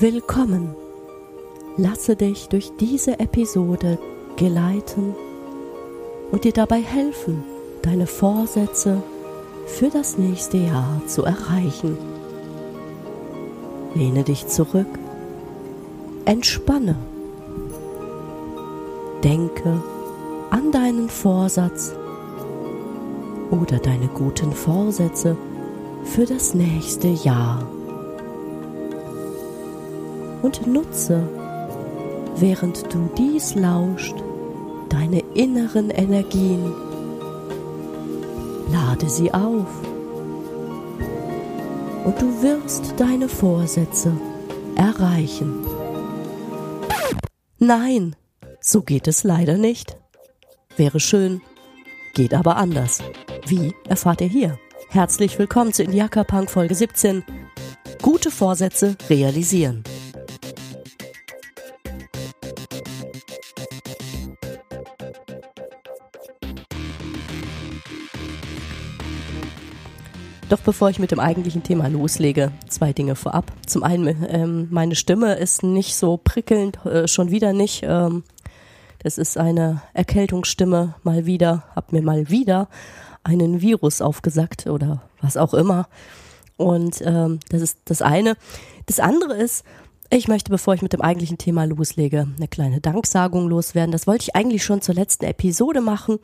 Willkommen! Lasse dich durch diese Episode geleiten und dir dabei helfen, deine Vorsätze für das nächste Jahr zu erreichen. Lehne dich zurück, entspanne, denke an deinen Vorsatz oder deine guten Vorsätze für das nächste Jahr und nutze, während du dies lauscht, deine inneren Energien. Lade sie auf und du wirst deine Vorsätze erreichen. Nein, so geht es leider nicht. Wäre schön, geht aber anders. Wie erfahrt ihr hier? Herzlich willkommen zu Indiaka Punk Folge 17. Gute Vorsätze realisieren. Doch bevor ich mit dem eigentlichen Thema loslege, zwei Dinge vorab. Zum einen, ähm, meine Stimme ist nicht so prickelnd, äh, schon wieder nicht. Ähm, das ist eine Erkältungsstimme mal wieder, hab mir mal wieder einen Virus aufgesackt oder was auch immer. Und ähm, das ist das eine. Das andere ist, ich möchte, bevor ich mit dem eigentlichen Thema loslege, eine kleine Danksagung loswerden. Das wollte ich eigentlich schon zur letzten Episode machen.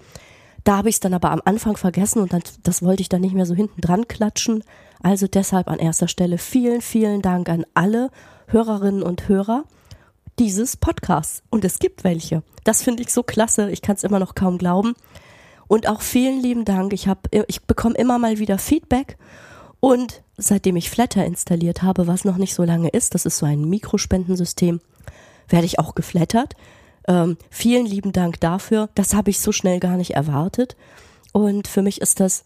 Da habe ich es dann aber am Anfang vergessen und dann, das wollte ich dann nicht mehr so hinten dran klatschen. Also deshalb an erster Stelle vielen, vielen Dank an alle Hörerinnen und Hörer dieses Podcasts. Und es gibt welche. Das finde ich so klasse. Ich kann es immer noch kaum glauben. Und auch vielen lieben Dank. Ich habe, ich bekomme immer mal wieder Feedback. Und seitdem ich Flatter installiert habe, was noch nicht so lange ist, das ist so ein Mikrospendensystem, werde ich auch geflattert. Ähm, vielen lieben Dank dafür. Das habe ich so schnell gar nicht erwartet. Und für mich ist das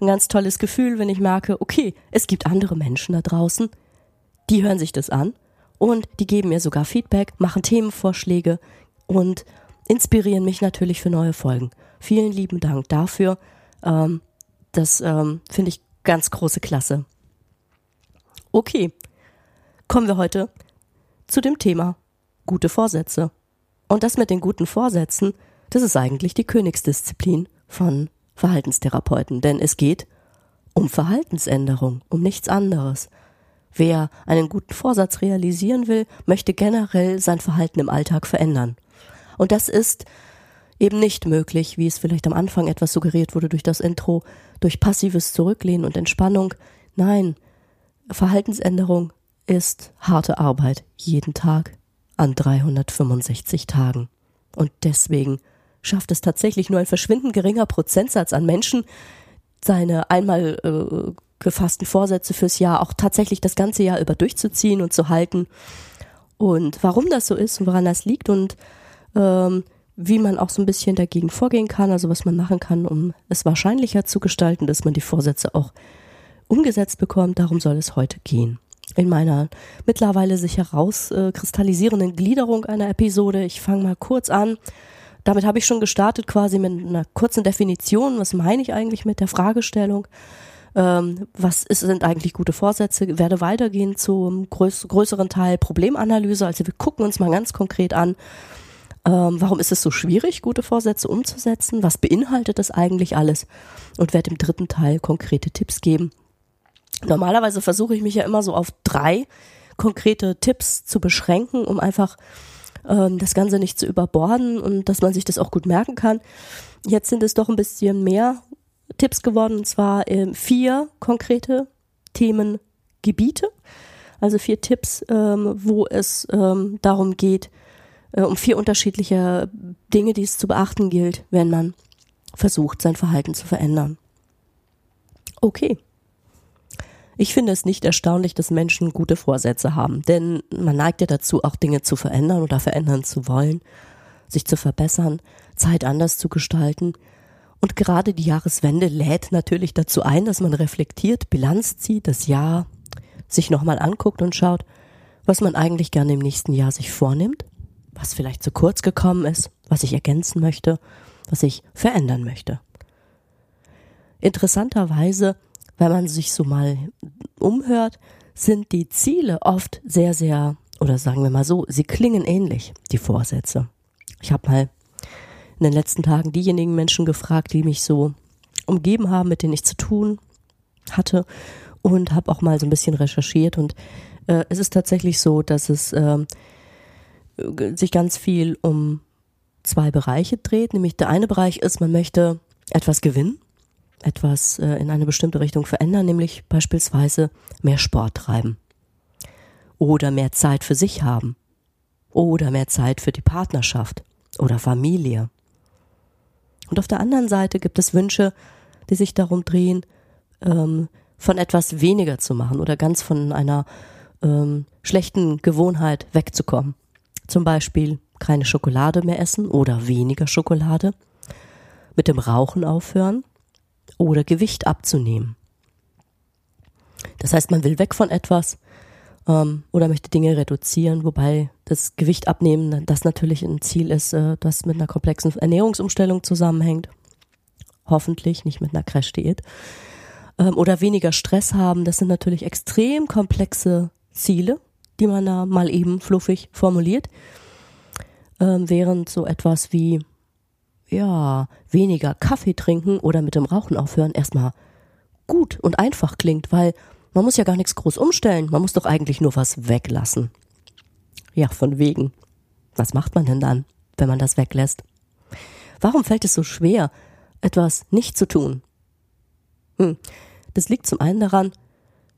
ein ganz tolles Gefühl, wenn ich merke, okay, es gibt andere Menschen da draußen, die hören sich das an und die geben mir sogar Feedback, machen Themenvorschläge und inspirieren mich natürlich für neue Folgen. Vielen lieben Dank dafür. Ähm, das ähm, finde ich ganz große Klasse. Okay, kommen wir heute zu dem Thema gute Vorsätze. Und das mit den guten Vorsätzen, das ist eigentlich die Königsdisziplin von Verhaltenstherapeuten, denn es geht um Verhaltensänderung, um nichts anderes. Wer einen guten Vorsatz realisieren will, möchte generell sein Verhalten im Alltag verändern. Und das ist eben nicht möglich, wie es vielleicht am Anfang etwas suggeriert wurde durch das Intro, durch passives Zurücklehnen und Entspannung. Nein, Verhaltensänderung ist harte Arbeit, jeden Tag, an 365 Tagen. Und deswegen schafft es tatsächlich nur ein verschwindend geringer Prozentsatz an Menschen, seine einmal äh, gefassten Vorsätze fürs Jahr auch tatsächlich das ganze Jahr über durchzuziehen und zu halten. Und warum das so ist und woran das liegt und ähm, wie man auch so ein bisschen dagegen vorgehen kann, also was man machen kann, um es wahrscheinlicher zu gestalten, dass man die Vorsätze auch umgesetzt bekommt, darum soll es heute gehen in meiner mittlerweile sich herauskristallisierenden Gliederung einer Episode. Ich fange mal kurz an. Damit habe ich schon gestartet, quasi mit einer kurzen Definition. Was meine ich eigentlich mit der Fragestellung? Ähm, was ist, sind eigentlich gute Vorsätze? Werde weitergehen zum größ größeren Teil Problemanalyse. Also wir gucken uns mal ganz konkret an, ähm, warum ist es so schwierig, gute Vorsätze umzusetzen? Was beinhaltet das eigentlich alles? Und werde im dritten Teil konkrete Tipps geben, Normalerweise versuche ich mich ja immer so auf drei konkrete Tipps zu beschränken, um einfach ähm, das Ganze nicht zu überborden und dass man sich das auch gut merken kann. Jetzt sind es doch ein bisschen mehr Tipps geworden, und zwar ähm, vier konkrete Themengebiete, also vier Tipps, ähm, wo es ähm, darum geht, äh, um vier unterschiedliche Dinge, die es zu beachten gilt, wenn man versucht, sein Verhalten zu verändern. Okay. Ich finde es nicht erstaunlich, dass Menschen gute Vorsätze haben, denn man neigt ja dazu, auch Dinge zu verändern oder verändern zu wollen, sich zu verbessern, Zeit anders zu gestalten. Und gerade die Jahreswende lädt natürlich dazu ein, dass man reflektiert, Bilanz zieht, das Jahr sich nochmal anguckt und schaut, was man eigentlich gerne im nächsten Jahr sich vornimmt, was vielleicht zu kurz gekommen ist, was ich ergänzen möchte, was ich verändern möchte. Interessanterweise wenn man sich so mal umhört, sind die Ziele oft sehr, sehr oder sagen wir mal so, sie klingen ähnlich, die Vorsätze. Ich habe mal in den letzten Tagen diejenigen Menschen gefragt, die mich so umgeben haben, mit denen ich zu tun hatte und habe auch mal so ein bisschen recherchiert und äh, es ist tatsächlich so, dass es äh, sich ganz viel um zwei Bereiche dreht. Nämlich der eine Bereich ist, man möchte etwas gewinnen, etwas äh, in eine bestimmte Richtung verändern, nämlich beispielsweise mehr Sport treiben oder mehr Zeit für sich haben oder mehr Zeit für die Partnerschaft oder Familie. Und auf der anderen Seite gibt es Wünsche, die sich darum drehen, ähm, von etwas weniger zu machen oder ganz von einer ähm, schlechten Gewohnheit wegzukommen. Zum Beispiel keine Schokolade mehr essen oder weniger Schokolade, mit dem Rauchen aufhören oder Gewicht abzunehmen. Das heißt, man will weg von etwas ähm, oder möchte Dinge reduzieren, wobei das Gewicht abnehmen, das natürlich ein Ziel ist, äh, das mit einer komplexen Ernährungsumstellung zusammenhängt. Hoffentlich nicht mit einer Crash-Diät. Ähm, oder weniger Stress haben, das sind natürlich extrem komplexe Ziele, die man da mal eben fluffig formuliert. Ähm, während so etwas wie, ja, weniger Kaffee trinken oder mit dem Rauchen aufhören erstmal gut und einfach klingt, weil man muss ja gar nichts groß umstellen. Man muss doch eigentlich nur was weglassen. Ja, von wegen. Was macht man denn dann, wenn man das weglässt? Warum fällt es so schwer, etwas nicht zu tun? Hm. Das liegt zum einen daran,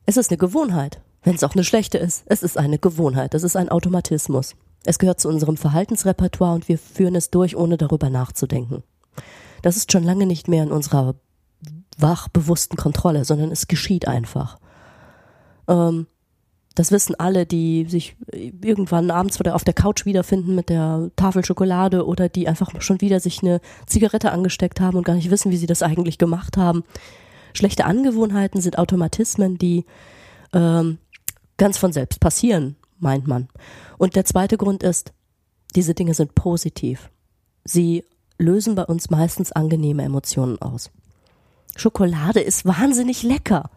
es ist eine Gewohnheit. Wenn es auch eine schlechte ist, es ist eine Gewohnheit, es ist ein Automatismus. Es gehört zu unserem Verhaltensrepertoire und wir führen es durch, ohne darüber nachzudenken. Das ist schon lange nicht mehr in unserer wach bewussten Kontrolle, sondern es geschieht einfach. Ähm, das wissen alle, die sich irgendwann abends auf der Couch wiederfinden mit der Tafel Schokolade oder die einfach schon wieder sich eine Zigarette angesteckt haben und gar nicht wissen, wie sie das eigentlich gemacht haben. Schlechte Angewohnheiten sind Automatismen, die ähm, ganz von selbst passieren, meint man. Und der zweite Grund ist, diese Dinge sind positiv. Sie lösen bei uns meistens angenehme Emotionen aus. Schokolade ist wahnsinnig lecker.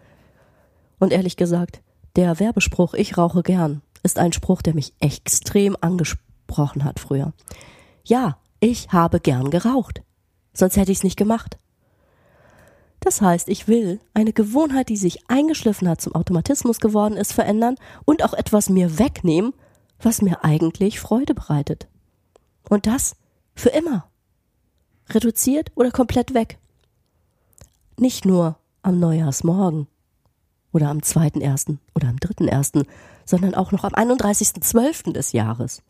Und ehrlich gesagt, der Werbespruch Ich rauche gern ist ein Spruch, der mich extrem angesprochen hat früher. Ja, ich habe gern geraucht. Sonst hätte ich es nicht gemacht. Das heißt, ich will eine Gewohnheit, die sich eingeschliffen hat, zum Automatismus geworden ist, verändern und auch etwas mir wegnehmen, was mir eigentlich Freude bereitet. Und das für immer. Reduziert oder komplett weg. Nicht nur am Neujahrsmorgen oder am 2.1. oder am 3.1., sondern auch noch am 31.12. des Jahres.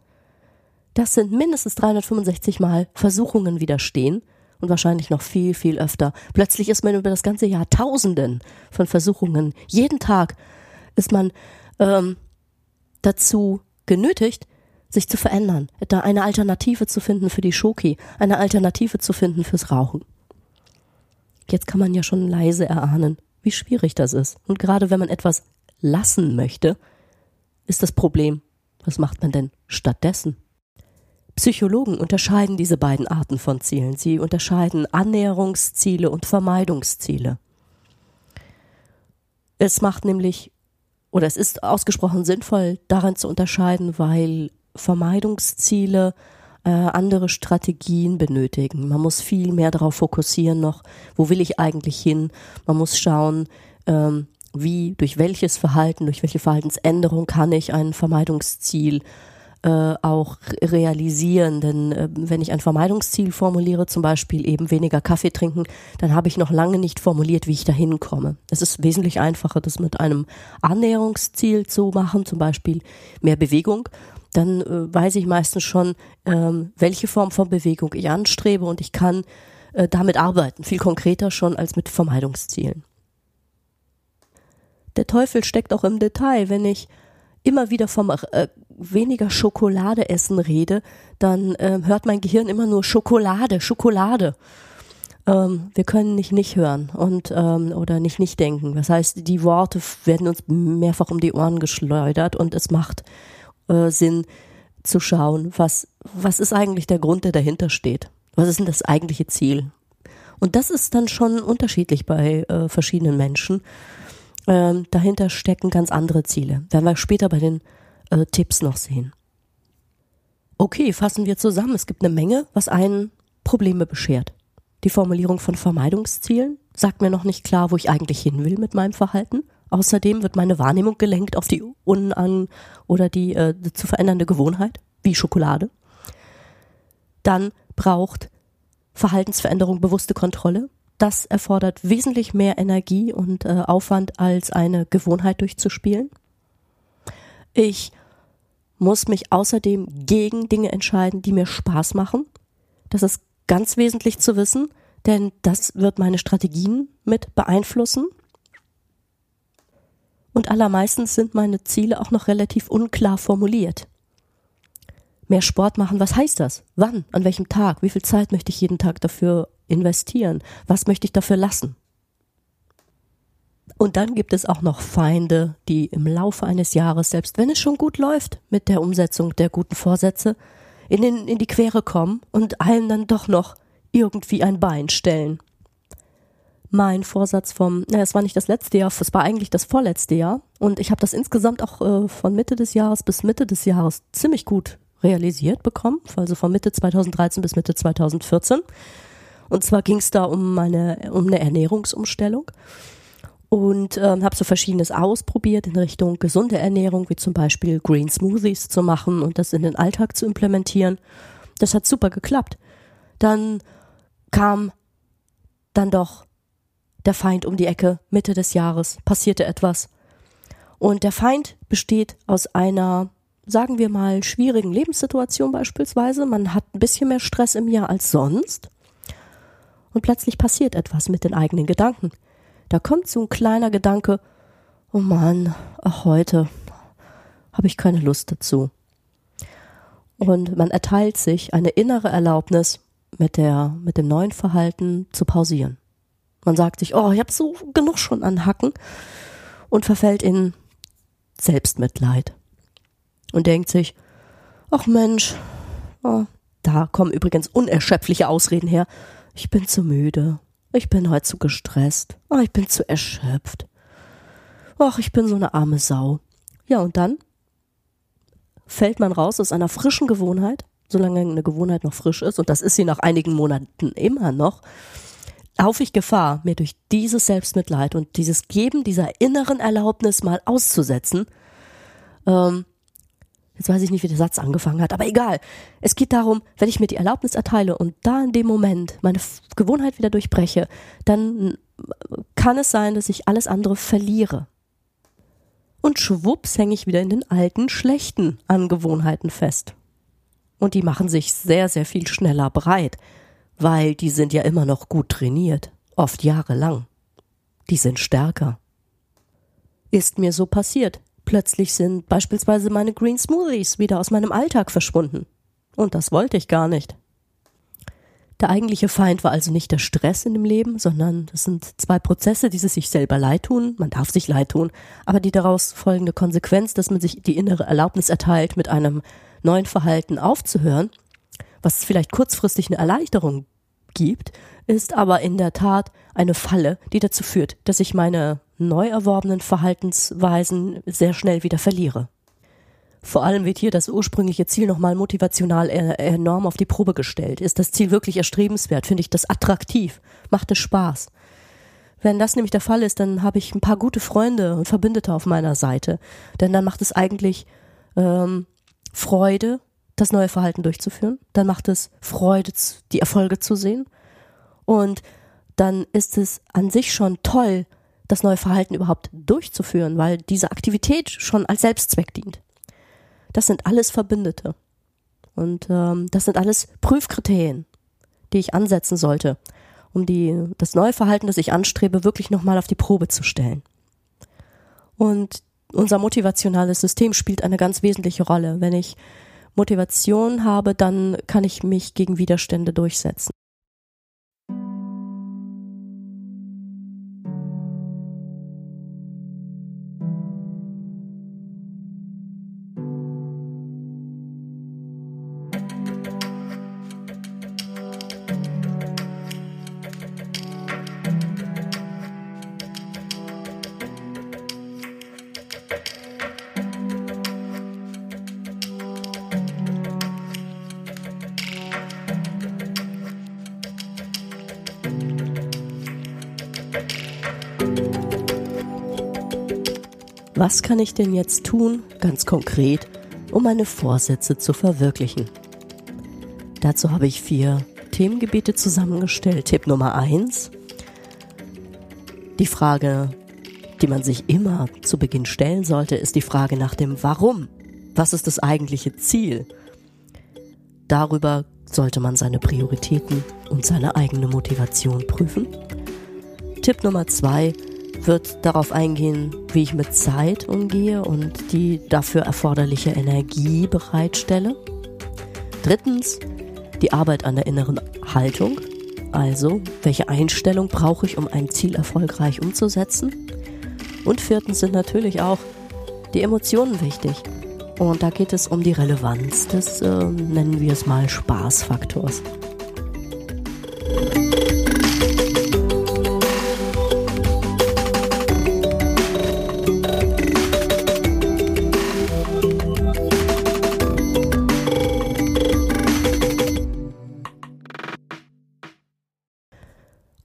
Das sind mindestens 365 Mal Versuchungen widerstehen und wahrscheinlich noch viel, viel öfter. Plötzlich ist man über das ganze Jahr Tausenden von Versuchungen. Jeden Tag ist man ähm, dazu genötigt, sich zu verändern, da eine Alternative zu finden für die Schoki, eine Alternative zu finden fürs Rauchen. Jetzt kann man ja schon leise erahnen, wie schwierig das ist. Und gerade wenn man etwas lassen möchte, ist das Problem, was macht man denn stattdessen? Psychologen unterscheiden diese beiden Arten von Zielen. Sie unterscheiden Annäherungsziele und Vermeidungsziele. Es macht nämlich, oder es ist ausgesprochen sinnvoll, daran zu unterscheiden, weil Vermeidungsziele äh, andere Strategien benötigen. Man muss viel mehr darauf fokussieren noch, wo will ich eigentlich hin. Man muss schauen, ähm, wie, durch welches Verhalten, durch welche Verhaltensänderung kann ich ein Vermeidungsziel äh, auch realisieren. Denn äh, wenn ich ein Vermeidungsziel formuliere, zum Beispiel eben weniger Kaffee trinken, dann habe ich noch lange nicht formuliert, wie ich dahin komme. Es ist wesentlich einfacher, das mit einem Annäherungsziel zu machen, zum Beispiel mehr Bewegung. Dann äh, weiß ich meistens schon, ähm, welche Form von Bewegung ich anstrebe und ich kann äh, damit arbeiten, viel konkreter schon als mit Vermeidungszielen. Der Teufel steckt auch im Detail. Wenn ich immer wieder vom äh, weniger Schokolade essen rede, dann äh, hört mein Gehirn immer nur Schokolade, Schokolade. Ähm, wir können nicht nicht hören und ähm, oder nicht nicht denken. Das heißt, die Worte werden uns mehrfach um die Ohren geschleudert und es macht äh, Sinn zu schauen, was was ist eigentlich der Grund, der dahinter steht. Was ist denn das eigentliche Ziel? Und das ist dann schon unterschiedlich bei äh, verschiedenen Menschen. Ähm, dahinter stecken ganz andere Ziele. Werden wir später bei den äh, Tipps noch sehen. Okay, fassen wir zusammen. Es gibt eine Menge, was einen Probleme beschert. Die Formulierung von Vermeidungszielen sagt mir noch nicht klar, wo ich eigentlich hin will mit meinem Verhalten. Außerdem wird meine Wahrnehmung gelenkt auf die unan oder die äh, zu verändernde Gewohnheit, wie Schokolade. Dann braucht Verhaltensveränderung bewusste Kontrolle. Das erfordert wesentlich mehr Energie und äh, Aufwand, als eine Gewohnheit durchzuspielen. Ich muss mich außerdem gegen Dinge entscheiden, die mir Spaß machen. Das ist ganz wesentlich zu wissen, denn das wird meine Strategien mit beeinflussen. Und allermeistens sind meine Ziele auch noch relativ unklar formuliert. Mehr Sport machen, was heißt das? Wann? An welchem Tag? Wie viel Zeit möchte ich jeden Tag dafür investieren? Was möchte ich dafür lassen? Und dann gibt es auch noch Feinde, die im Laufe eines Jahres, selbst wenn es schon gut läuft mit der Umsetzung der guten Vorsätze, in, den, in die Quere kommen und allen dann doch noch irgendwie ein Bein stellen. Mein Vorsatz vom, naja, es war nicht das letzte Jahr, es war eigentlich das vorletzte Jahr und ich habe das insgesamt auch äh, von Mitte des Jahres bis Mitte des Jahres ziemlich gut realisiert bekommen, also von Mitte 2013 bis Mitte 2014. Und zwar ging es da um meine um eine Ernährungsumstellung und ähm, habe so verschiedenes ausprobiert in Richtung gesunde Ernährung, wie zum Beispiel Green Smoothies zu machen und das in den Alltag zu implementieren. Das hat super geklappt. Dann kam dann doch der Feind um die Ecke, Mitte des Jahres, passierte etwas. Und der Feind besteht aus einer, sagen wir mal, schwierigen Lebenssituation beispielsweise. Man hat ein bisschen mehr Stress im Jahr als sonst. Und plötzlich passiert etwas mit den eigenen Gedanken. Da kommt so ein kleiner Gedanke, oh Mann, ach heute habe ich keine Lust dazu. Und man erteilt sich eine innere Erlaubnis, mit der, mit dem neuen Verhalten zu pausieren. Man sagt sich, oh, ich habe so genug schon an Hacken und verfällt in Selbstmitleid und denkt sich, ach Mensch, oh, da kommen übrigens unerschöpfliche Ausreden her. Ich bin zu müde, ich bin heute zu gestresst. Oh, ich bin zu erschöpft. Ach, ich bin so eine arme Sau. Ja, und dann fällt man raus aus einer frischen Gewohnheit, solange eine Gewohnheit noch frisch ist, und das ist sie nach einigen Monaten immer noch, laufe ich Gefahr, mir durch dieses Selbstmitleid und dieses Geben dieser inneren Erlaubnis mal auszusetzen, ähm, Jetzt weiß ich nicht, wie der Satz angefangen hat, aber egal. Es geht darum, wenn ich mir die Erlaubnis erteile und da in dem Moment meine Gewohnheit wieder durchbreche, dann kann es sein, dass ich alles andere verliere. Und schwupps hänge ich wieder in den alten, schlechten Angewohnheiten fest. Und die machen sich sehr, sehr viel schneller breit, weil die sind ja immer noch gut trainiert, oft jahrelang. Die sind stärker. Ist mir so passiert. Plötzlich sind beispielsweise meine Green Smoothies wieder aus meinem Alltag verschwunden. Und das wollte ich gar nicht. Der eigentliche Feind war also nicht der Stress in dem Leben, sondern das sind zwei Prozesse, die sich selber leid tun, man darf sich leid tun, aber die daraus folgende Konsequenz, dass man sich die innere Erlaubnis erteilt, mit einem neuen Verhalten aufzuhören, was vielleicht kurzfristig eine Erleichterung gibt, ist aber in der Tat eine Falle, die dazu führt, dass ich meine neu erworbenen Verhaltensweisen sehr schnell wieder verliere. Vor allem wird hier das ursprüngliche Ziel nochmal motivational enorm auf die Probe gestellt. Ist das Ziel wirklich erstrebenswert? Finde ich das attraktiv? Macht es Spaß? Wenn das nämlich der Fall ist, dann habe ich ein paar gute Freunde und Verbündete auf meiner Seite. Denn dann macht es eigentlich ähm, Freude, das neue Verhalten durchzuführen. Dann macht es Freude, die Erfolge zu sehen. Und dann ist es an sich schon toll, das neue Verhalten überhaupt durchzuführen, weil diese Aktivität schon als Selbstzweck dient. Das sind alles Verbündete. Und ähm, das sind alles Prüfkriterien, die ich ansetzen sollte, um die, das neue Verhalten, das ich anstrebe, wirklich nochmal auf die Probe zu stellen. Und unser motivationales System spielt eine ganz wesentliche Rolle. Wenn ich Motivation habe, dann kann ich mich gegen Widerstände durchsetzen. Was kann ich denn jetzt tun, ganz konkret, um meine Vorsätze zu verwirklichen? Dazu habe ich vier Themengebiete zusammengestellt. Tipp Nummer eins: Die Frage, die man sich immer zu Beginn stellen sollte, ist die Frage nach dem Warum. Was ist das eigentliche Ziel? Darüber sollte man seine Prioritäten und seine eigene Motivation prüfen. Tipp Nummer zwei wird darauf eingehen, wie ich mit Zeit umgehe und die dafür erforderliche Energie bereitstelle. Drittens die Arbeit an der inneren Haltung, also welche Einstellung brauche ich, um ein Ziel erfolgreich umzusetzen. Und viertens sind natürlich auch die Emotionen wichtig. Und da geht es um die Relevanz des, äh, nennen wir es mal, Spaßfaktors.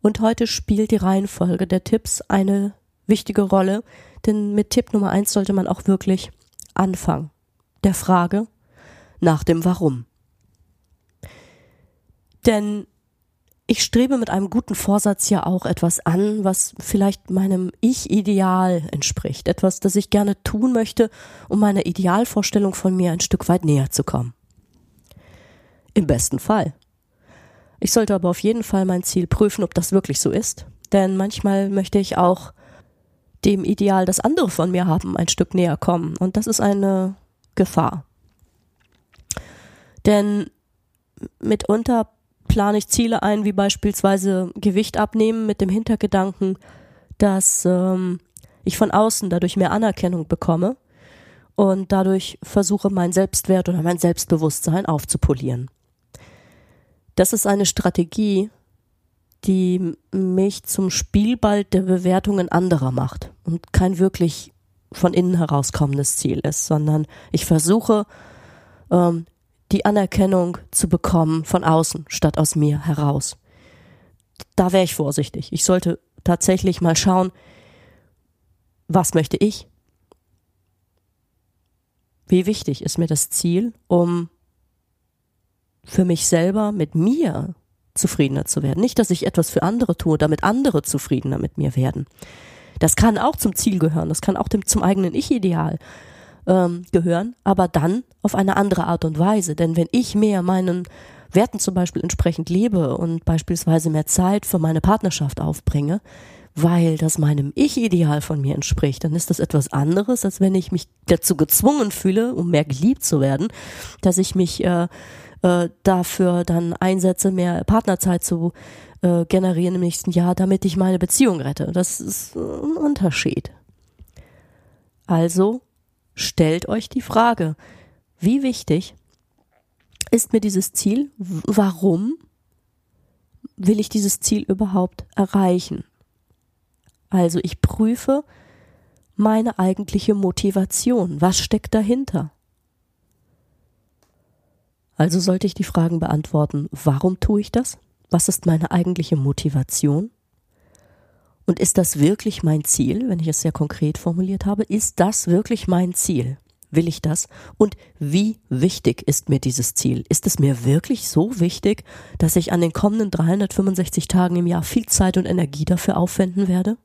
Und heute spielt die Reihenfolge der Tipps eine wichtige Rolle, denn mit Tipp Nummer eins sollte man auch wirklich anfangen. Der Frage nach dem Warum. Denn ich strebe mit einem guten Vorsatz ja auch etwas an, was vielleicht meinem Ich-Ideal entspricht. Etwas, das ich gerne tun möchte, um meiner Idealvorstellung von mir ein Stück weit näher zu kommen. Im besten Fall. Ich sollte aber auf jeden Fall mein Ziel prüfen, ob das wirklich so ist. Denn manchmal möchte ich auch dem Ideal, das andere von mir haben, ein Stück näher kommen. Und das ist eine Gefahr. Denn mitunter plane ich Ziele ein, wie beispielsweise Gewicht abnehmen mit dem Hintergedanken, dass ähm, ich von außen dadurch mehr Anerkennung bekomme und dadurch versuche, mein Selbstwert oder mein Selbstbewusstsein aufzupolieren. Das ist eine Strategie, die mich zum Spielball der Bewertungen anderer macht und kein wirklich von innen herauskommendes Ziel ist, sondern ich versuche, ähm, die Anerkennung zu bekommen von außen statt aus mir heraus. Da wäre ich vorsichtig. Ich sollte tatsächlich mal schauen, was möchte ich? Wie wichtig ist mir das Ziel, um für mich selber mit mir zufriedener zu werden. Nicht, dass ich etwas für andere tue, damit andere zufriedener mit mir werden. Das kann auch zum Ziel gehören, das kann auch dem, zum eigenen Ich-Ideal ähm, gehören, aber dann auf eine andere Art und Weise. Denn wenn ich mehr meinen Werten zum Beispiel entsprechend lebe und beispielsweise mehr Zeit für meine Partnerschaft aufbringe, weil das meinem Ich-Ideal von mir entspricht, dann ist das etwas anderes, als wenn ich mich dazu gezwungen fühle, um mehr geliebt zu werden, dass ich mich äh, äh, dafür dann einsetze, mehr Partnerzeit zu äh, generieren im nächsten Jahr, damit ich meine Beziehung rette. Das ist ein Unterschied. Also stellt euch die Frage, wie wichtig ist mir dieses Ziel? Warum will ich dieses Ziel überhaupt erreichen? Also ich prüfe meine eigentliche Motivation. Was steckt dahinter? Also sollte ich die Fragen beantworten, warum tue ich das? Was ist meine eigentliche Motivation? Und ist das wirklich mein Ziel, wenn ich es sehr konkret formuliert habe? Ist das wirklich mein Ziel? Will ich das? Und wie wichtig ist mir dieses Ziel? Ist es mir wirklich so wichtig, dass ich an den kommenden 365 Tagen im Jahr viel Zeit und Energie dafür aufwenden werde?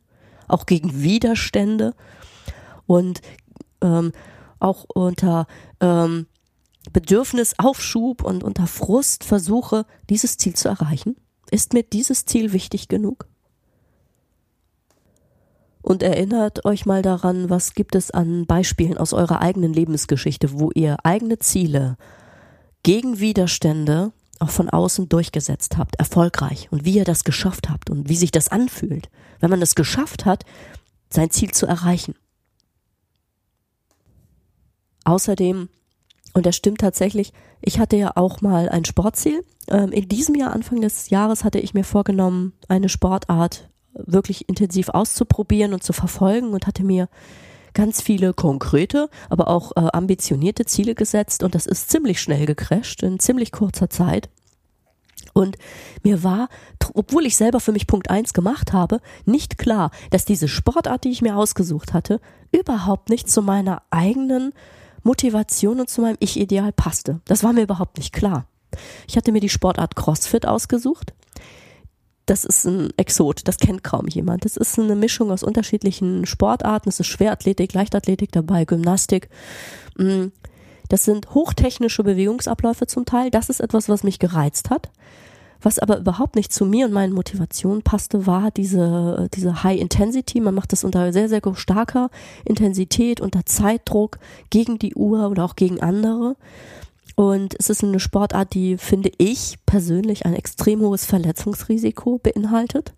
Auch gegen Widerstände und ähm, auch unter ähm, Bedürfnisaufschub und unter Frust versuche, dieses Ziel zu erreichen? Ist mir dieses Ziel wichtig genug? Und erinnert euch mal daran, was gibt es an Beispielen aus eurer eigenen Lebensgeschichte, wo ihr eigene Ziele gegen Widerstände auch von außen durchgesetzt habt, erfolgreich und wie ihr das geschafft habt und wie sich das anfühlt, wenn man es geschafft hat, sein Ziel zu erreichen. Außerdem und das stimmt tatsächlich. Ich hatte ja auch mal ein Sportziel. Ähm, in diesem Jahr, Anfang des Jahres, hatte ich mir vorgenommen, eine Sportart wirklich intensiv auszuprobieren und zu verfolgen und hatte mir ganz viele konkrete, aber auch äh, ambitionierte Ziele gesetzt und das ist ziemlich schnell gecrasht in ziemlich kurzer Zeit. Und mir war, obwohl ich selber für mich Punkt eins gemacht habe, nicht klar, dass diese Sportart, die ich mir ausgesucht hatte, überhaupt nicht zu meiner eigenen Motivation und zu meinem Ich-Ideal passte. Das war mir überhaupt nicht klar. Ich hatte mir die Sportart CrossFit ausgesucht. Das ist ein Exot, das kennt kaum jemand. Das ist eine Mischung aus unterschiedlichen Sportarten. Es ist Schwerathletik, Leichtathletik dabei, Gymnastik. Mm, das sind hochtechnische Bewegungsabläufe zum Teil. Das ist etwas, was mich gereizt hat. Was aber überhaupt nicht zu mir und meinen Motivationen passte, war diese, diese High Intensity. Man macht das unter sehr, sehr starker Intensität, unter Zeitdruck, gegen die Uhr oder auch gegen andere. Und es ist eine Sportart, die, finde ich persönlich, ein extrem hohes Verletzungsrisiko beinhaltet.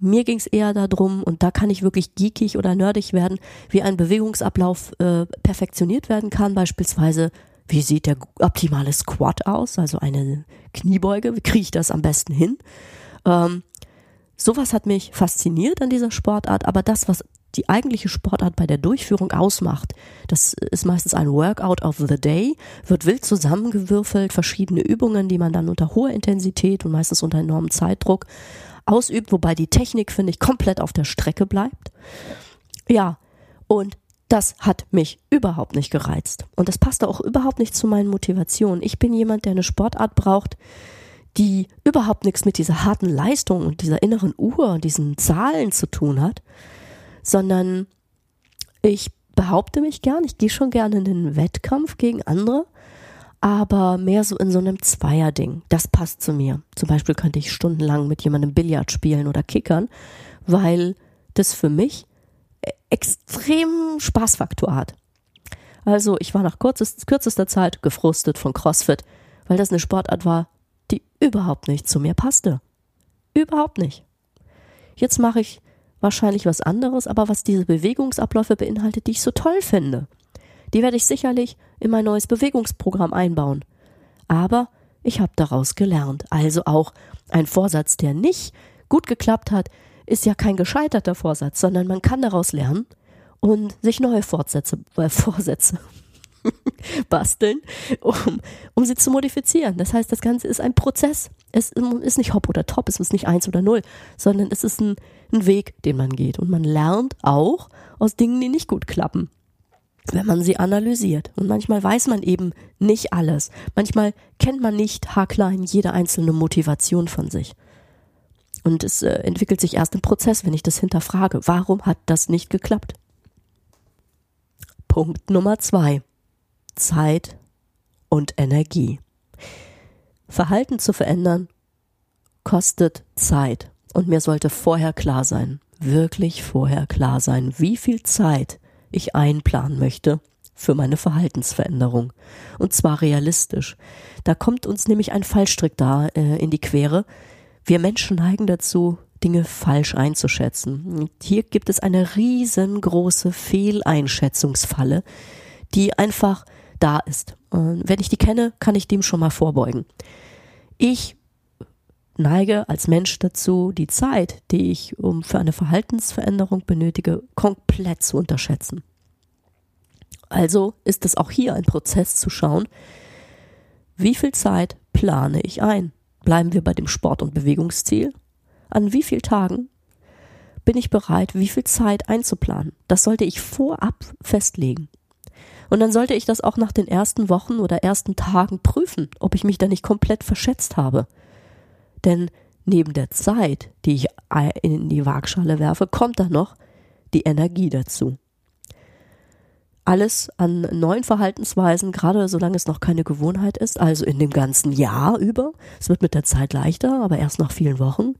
Mir ging es eher darum, und da kann ich wirklich geekig oder nerdig werden, wie ein Bewegungsablauf äh, perfektioniert werden kann, beispielsweise wie sieht der optimale Squat aus, also eine Kniebeuge, wie kriege ich das am besten hin. Ähm, sowas hat mich fasziniert an dieser Sportart, aber das, was die eigentliche Sportart bei der Durchführung ausmacht, das ist meistens ein Workout of the Day, wird wild zusammengewürfelt, verschiedene Übungen, die man dann unter hoher Intensität und meistens unter enormem Zeitdruck ausübt, wobei die Technik, finde ich, komplett auf der Strecke bleibt. Ja, und das hat mich überhaupt nicht gereizt. Und das passte auch überhaupt nicht zu meinen Motivationen. Ich bin jemand, der eine Sportart braucht, die überhaupt nichts mit dieser harten Leistung und dieser inneren Uhr und diesen Zahlen zu tun hat, sondern ich behaupte mich gern, ich gehe schon gerne in den Wettkampf gegen andere, aber mehr so in so einem Zweierding. Das passt zu mir. Zum Beispiel könnte ich stundenlang mit jemandem Billard spielen oder kickern, weil das für mich extrem Spaßfaktor hat. Also ich war nach kurzest, kürzester Zeit gefrustet von CrossFit, weil das eine Sportart war, die überhaupt nicht zu mir passte. Überhaupt nicht. Jetzt mache ich wahrscheinlich was anderes, aber was diese Bewegungsabläufe beinhaltet, die ich so toll finde. Die werde ich sicherlich in mein neues Bewegungsprogramm einbauen. Aber ich habe daraus gelernt. Also auch ein Vorsatz, der nicht gut geklappt hat, ist ja kein gescheiterter Vorsatz, sondern man kann daraus lernen und sich neue Fortsätze, äh, Vorsätze basteln, um, um sie zu modifizieren. Das heißt, das Ganze ist ein Prozess. Es ist nicht hopp oder top, es ist nicht eins oder null, sondern es ist ein, ein Weg, den man geht. Und man lernt auch aus Dingen, die nicht gut klappen wenn man sie analysiert. Und manchmal weiß man eben nicht alles. Manchmal kennt man nicht haarklein jede einzelne Motivation von sich. Und es äh, entwickelt sich erst im Prozess, wenn ich das hinterfrage. Warum hat das nicht geklappt? Punkt Nummer zwei. Zeit und Energie. Verhalten zu verändern kostet Zeit. Und mir sollte vorher klar sein, wirklich vorher klar sein, wie viel Zeit ich einplanen möchte für meine Verhaltensveränderung. Und zwar realistisch. Da kommt uns nämlich ein Fallstrick da äh, in die Quere, wir Menschen neigen dazu, Dinge falsch einzuschätzen. Und hier gibt es eine riesengroße Fehleinschätzungsfalle, die einfach da ist. Und wenn ich die kenne, kann ich dem schon mal vorbeugen. Ich neige als Mensch dazu, die Zeit, die ich um für eine Verhaltensveränderung benötige, komplett zu unterschätzen. Also ist es auch hier ein Prozess zu schauen, wie viel Zeit plane ich ein? Bleiben wir bei dem Sport- und Bewegungsziel. An wie vielen Tagen bin ich bereit, wie viel Zeit einzuplanen? Das sollte ich vorab festlegen. Und dann sollte ich das auch nach den ersten Wochen oder ersten Tagen prüfen, ob ich mich da nicht komplett verschätzt habe. Denn neben der Zeit, die ich in die Waagschale werfe, kommt da noch die Energie dazu alles an neuen Verhaltensweisen, gerade solange es noch keine Gewohnheit ist, also in dem ganzen Jahr über, es wird mit der Zeit leichter, aber erst nach vielen Wochen,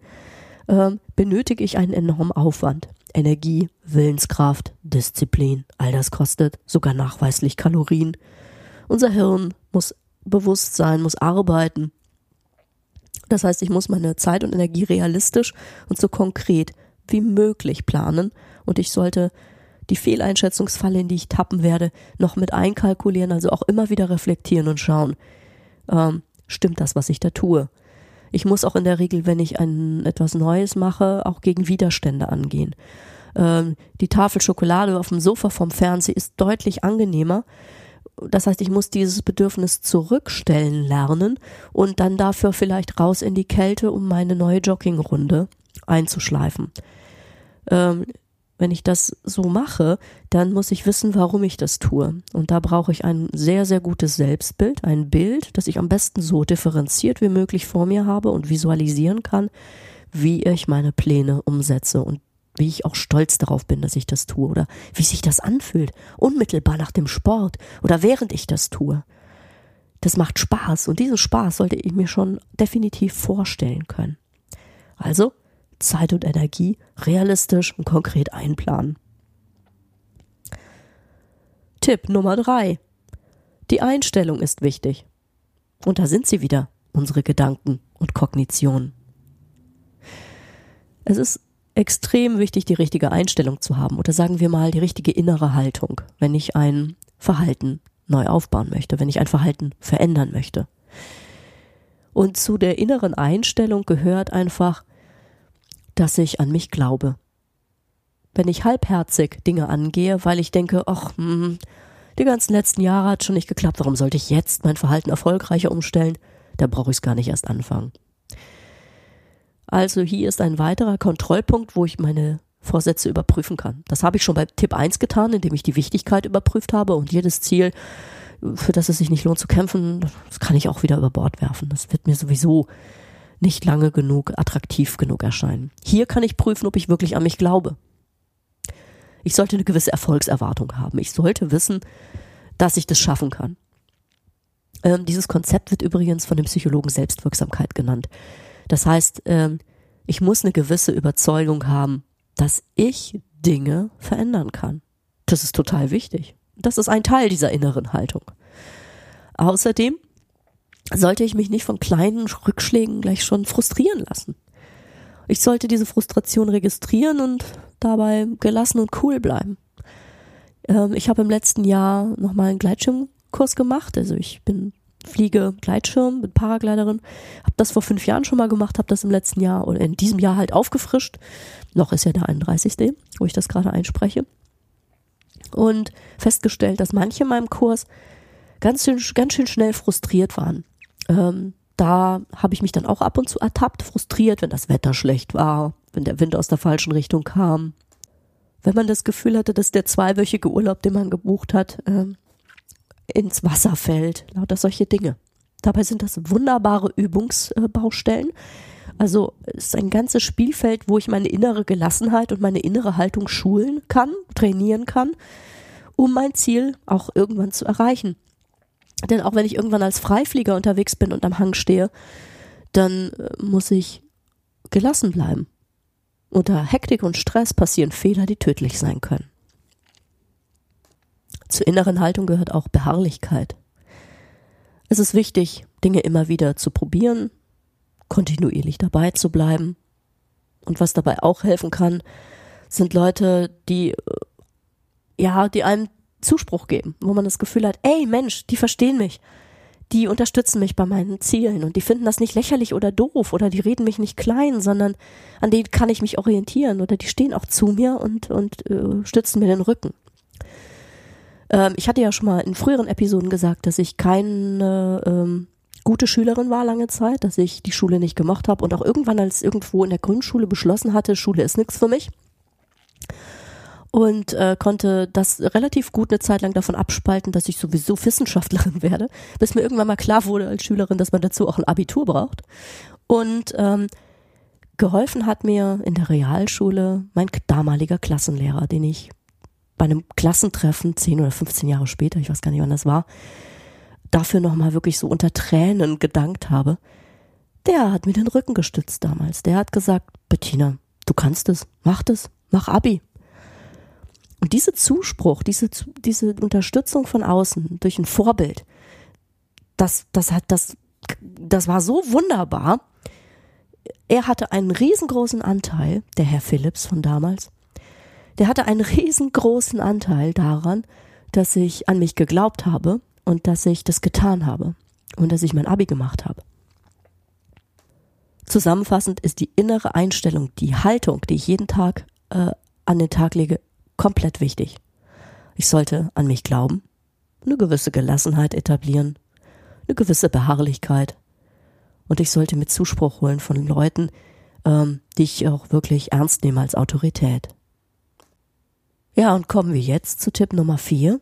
äh, benötige ich einen enormen Aufwand. Energie, Willenskraft, Disziplin, all das kostet sogar nachweislich Kalorien. Unser Hirn muss bewusst sein, muss arbeiten. Das heißt, ich muss meine Zeit und Energie realistisch und so konkret wie möglich planen und ich sollte die Fehleinschätzungsfalle, in die ich tappen werde, noch mit einkalkulieren, also auch immer wieder reflektieren und schauen, ähm, stimmt das, was ich da tue. Ich muss auch in der Regel, wenn ich ein etwas Neues mache, auch gegen Widerstände angehen. Ähm, die Tafel Schokolade auf dem Sofa vom Fernseher ist deutlich angenehmer das heißt, ich muss dieses Bedürfnis zurückstellen lernen und dann dafür vielleicht raus in die Kälte, um meine neue Joggingrunde einzuschleifen. Ähm, wenn ich das so mache, dann muss ich wissen, warum ich das tue. Und da brauche ich ein sehr, sehr gutes Selbstbild, ein Bild, das ich am besten so differenziert wie möglich vor mir habe und visualisieren kann, wie ich meine Pläne umsetze und wie ich auch stolz darauf bin, dass ich das tue oder wie sich das anfühlt, unmittelbar nach dem Sport oder während ich das tue. Das macht Spaß und diesen Spaß sollte ich mir schon definitiv vorstellen können. Also Zeit und Energie realistisch und konkret einplanen. Tipp Nummer drei: Die Einstellung ist wichtig. Und da sind sie wieder, unsere Gedanken und Kognition. Es ist extrem wichtig, die richtige Einstellung zu haben oder sagen wir mal die richtige innere Haltung, wenn ich ein Verhalten neu aufbauen möchte, wenn ich ein Verhalten verändern möchte. Und zu der inneren Einstellung gehört einfach, dass ich an mich glaube. Wenn ich halbherzig Dinge angehe, weil ich denke, ach, hm, die ganzen letzten Jahre hat schon nicht geklappt, warum sollte ich jetzt mein Verhalten erfolgreicher umstellen? Da brauche ich es gar nicht erst anfangen. Also hier ist ein weiterer Kontrollpunkt, wo ich meine Vorsätze überprüfen kann. Das habe ich schon bei Tipp 1 getan, indem ich die Wichtigkeit überprüft habe und jedes Ziel, für das es sich nicht lohnt zu kämpfen, das kann ich auch wieder über Bord werfen. Das wird mir sowieso nicht lange genug attraktiv genug erscheinen. Hier kann ich prüfen, ob ich wirklich an mich glaube. Ich sollte eine gewisse Erfolgserwartung haben. Ich sollte wissen, dass ich das schaffen kann. Ähm, dieses Konzept wird übrigens von dem Psychologen Selbstwirksamkeit genannt. Das heißt, ähm, ich muss eine gewisse Überzeugung haben, dass ich Dinge verändern kann. Das ist total wichtig. Das ist ein Teil dieser inneren Haltung. Außerdem sollte ich mich nicht von kleinen Rückschlägen gleich schon frustrieren lassen. Ich sollte diese Frustration registrieren und dabei gelassen und cool bleiben. Ähm, ich habe im letzten Jahr nochmal einen Gleitschirmkurs gemacht. Also ich bin fliege Gleitschirm, bin Paragliderin, habe das vor fünf Jahren schon mal gemacht, habe das im letzten Jahr oder in diesem Jahr halt aufgefrischt. Noch ist ja der 31., wo ich das gerade einspreche. Und festgestellt, dass manche in meinem Kurs ganz schön, ganz schön schnell frustriert waren. Ähm, da habe ich mich dann auch ab und zu ertappt, frustriert, wenn das Wetter schlecht war, wenn der Wind aus der falschen Richtung kam. Wenn man das Gefühl hatte, dass der zweiwöchige Urlaub, den man gebucht hat, ähm, ins Wasser fällt, lauter solche Dinge. Dabei sind das wunderbare Übungsbaustellen. Also es ist ein ganzes Spielfeld, wo ich meine innere Gelassenheit und meine innere Haltung schulen kann, trainieren kann, um mein Ziel auch irgendwann zu erreichen. Denn auch wenn ich irgendwann als Freiflieger unterwegs bin und am Hang stehe, dann äh, muss ich gelassen bleiben. Unter Hektik und Stress passieren Fehler, die tödlich sein können. Zur inneren Haltung gehört auch Beharrlichkeit. Es ist wichtig, Dinge immer wieder zu probieren, kontinuierlich dabei zu bleiben. Und was dabei auch helfen kann, sind Leute, die, äh, ja, die einem Zuspruch geben, wo man das Gefühl hat, ey Mensch, die verstehen mich. Die unterstützen mich bei meinen Zielen und die finden das nicht lächerlich oder doof oder die reden mich nicht klein, sondern an denen kann ich mich orientieren oder die stehen auch zu mir und, und äh, stützen mir den Rücken. Ähm, ich hatte ja schon mal in früheren Episoden gesagt, dass ich keine ähm, gute Schülerin war lange Zeit, dass ich die Schule nicht gemocht habe und auch irgendwann als irgendwo in der Grundschule beschlossen hatte, Schule ist nichts für mich. Und äh, konnte das relativ gut eine Zeit lang davon abspalten, dass ich sowieso Wissenschaftlerin werde, bis mir irgendwann mal klar wurde als Schülerin, dass man dazu auch ein Abitur braucht. Und ähm, geholfen hat mir in der Realschule mein damaliger Klassenlehrer, den ich bei einem Klassentreffen, zehn oder 15 Jahre später, ich weiß gar nicht, wann das war, dafür nochmal wirklich so unter Tränen gedankt habe, der hat mir den Rücken gestützt damals. Der hat gesagt, Bettina, du kannst es, mach das, mach Abi. Und diese Zuspruch, diese, diese Unterstützung von außen durch ein Vorbild, das, das hat, das, das war so wunderbar. Er hatte einen riesengroßen Anteil, der Herr Philips von damals, der hatte einen riesengroßen Anteil daran, dass ich an mich geglaubt habe und dass ich das getan habe und dass ich mein Abi gemacht habe. Zusammenfassend ist die innere Einstellung, die Haltung, die ich jeden Tag äh, an den Tag lege, komplett wichtig. Ich sollte an mich glauben. eine gewisse Gelassenheit etablieren, eine gewisse Beharrlichkeit. Und ich sollte mir Zuspruch holen von Leuten, ähm, die ich auch wirklich ernst nehme als Autorität. Ja, und kommen wir jetzt zu Tipp Nummer vier.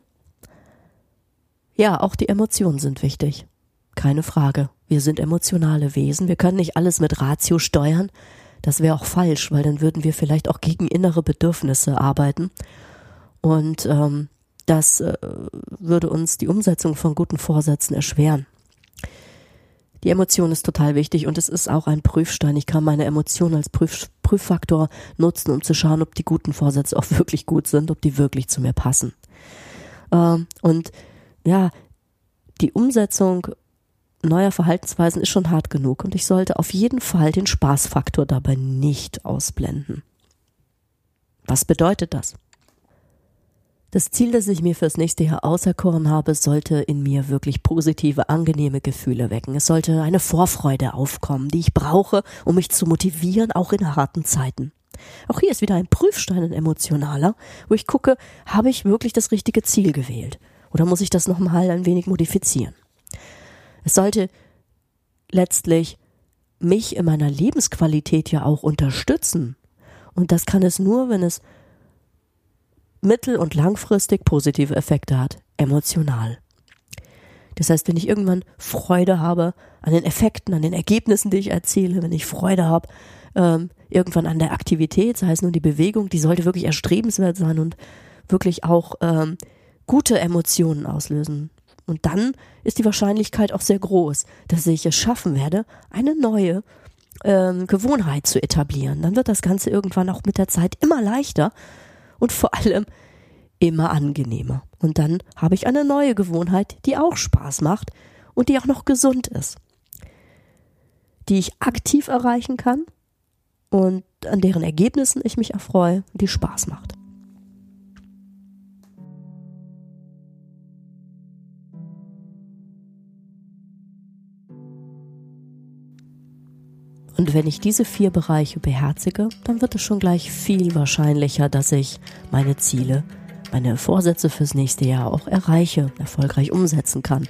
Ja, auch die Emotionen sind wichtig. Keine Frage. Wir sind emotionale Wesen. Wir können nicht alles mit Ratio steuern. Das wäre auch falsch, weil dann würden wir vielleicht auch gegen innere Bedürfnisse arbeiten. Und ähm, das äh, würde uns die Umsetzung von guten Vorsätzen erschweren. Die Emotion ist total wichtig und es ist auch ein Prüfstein. Ich kann meine Emotionen als Prüf Prüffaktor nutzen, um zu schauen, ob die guten Vorsätze auch wirklich gut sind, ob die wirklich zu mir passen. Ähm, und ja, die Umsetzung neuer Verhaltensweisen ist schon hart genug und ich sollte auf jeden Fall den Spaßfaktor dabei nicht ausblenden. Was bedeutet das? Das Ziel, das ich mir fürs nächste Jahr auserkoren habe, sollte in mir wirklich positive, angenehme Gefühle wecken. Es sollte eine Vorfreude aufkommen, die ich brauche, um mich zu motivieren, auch in harten Zeiten. Auch hier ist wieder ein Prüfstein, ein emotionaler, wo ich gucke, habe ich wirklich das richtige Ziel gewählt? Oder muss ich das nochmal ein wenig modifizieren? Es sollte letztlich mich in meiner Lebensqualität ja auch unterstützen. Und das kann es nur, wenn es mittel- und langfristig positive Effekte hat, emotional. Das heißt, wenn ich irgendwann Freude habe an den Effekten, an den Ergebnissen, die ich erziele, wenn ich Freude habe, ähm, irgendwann an der Aktivität, sei es nun die Bewegung, die sollte wirklich erstrebenswert sein und wirklich auch ähm, gute Emotionen auslösen. Und dann ist die Wahrscheinlichkeit auch sehr groß, dass ich es schaffen werde, eine neue ähm, Gewohnheit zu etablieren. Dann wird das Ganze irgendwann auch mit der Zeit immer leichter und vor allem immer angenehmer. Und dann habe ich eine neue Gewohnheit, die auch Spaß macht und die auch noch gesund ist, die ich aktiv erreichen kann und an deren Ergebnissen ich mich erfreue, die Spaß macht. Und wenn ich diese vier Bereiche beherzige, dann wird es schon gleich viel wahrscheinlicher, dass ich meine Ziele, meine Vorsätze fürs nächste Jahr auch erreiche, erfolgreich umsetzen kann.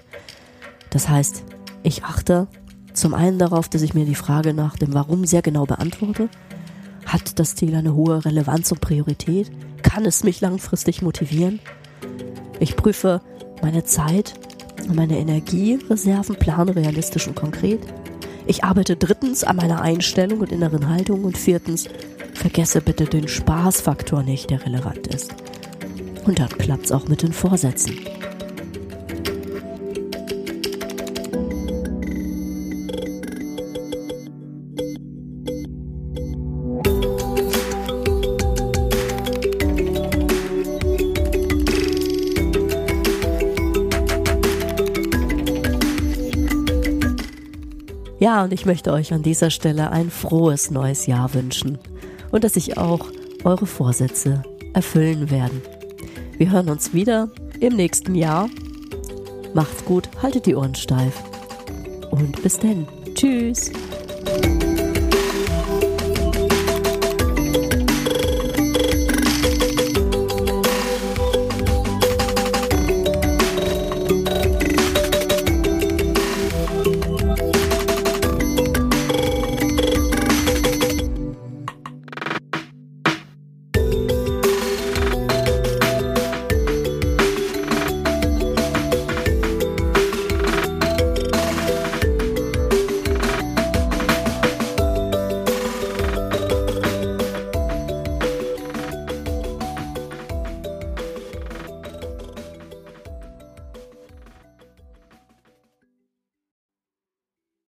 Das heißt, ich achte zum einen darauf, dass ich mir die Frage nach dem Warum sehr genau beantworte. Hat das Ziel eine hohe Relevanz und Priorität? Kann es mich langfristig motivieren? Ich prüfe meine Zeit und meine Energiereserven, plane realistisch und konkret. Ich arbeite drittens an meiner Einstellung und inneren Haltung und viertens, vergesse bitte den Spaßfaktor nicht, der relevant ist. Und dann klappt's auch mit den Vorsätzen. Ja, und ich möchte euch an dieser Stelle ein frohes neues Jahr wünschen und dass sich auch eure Vorsätze erfüllen werden. Wir hören uns wieder im nächsten Jahr. Macht's gut, haltet die Ohren steif und bis denn. Tschüss.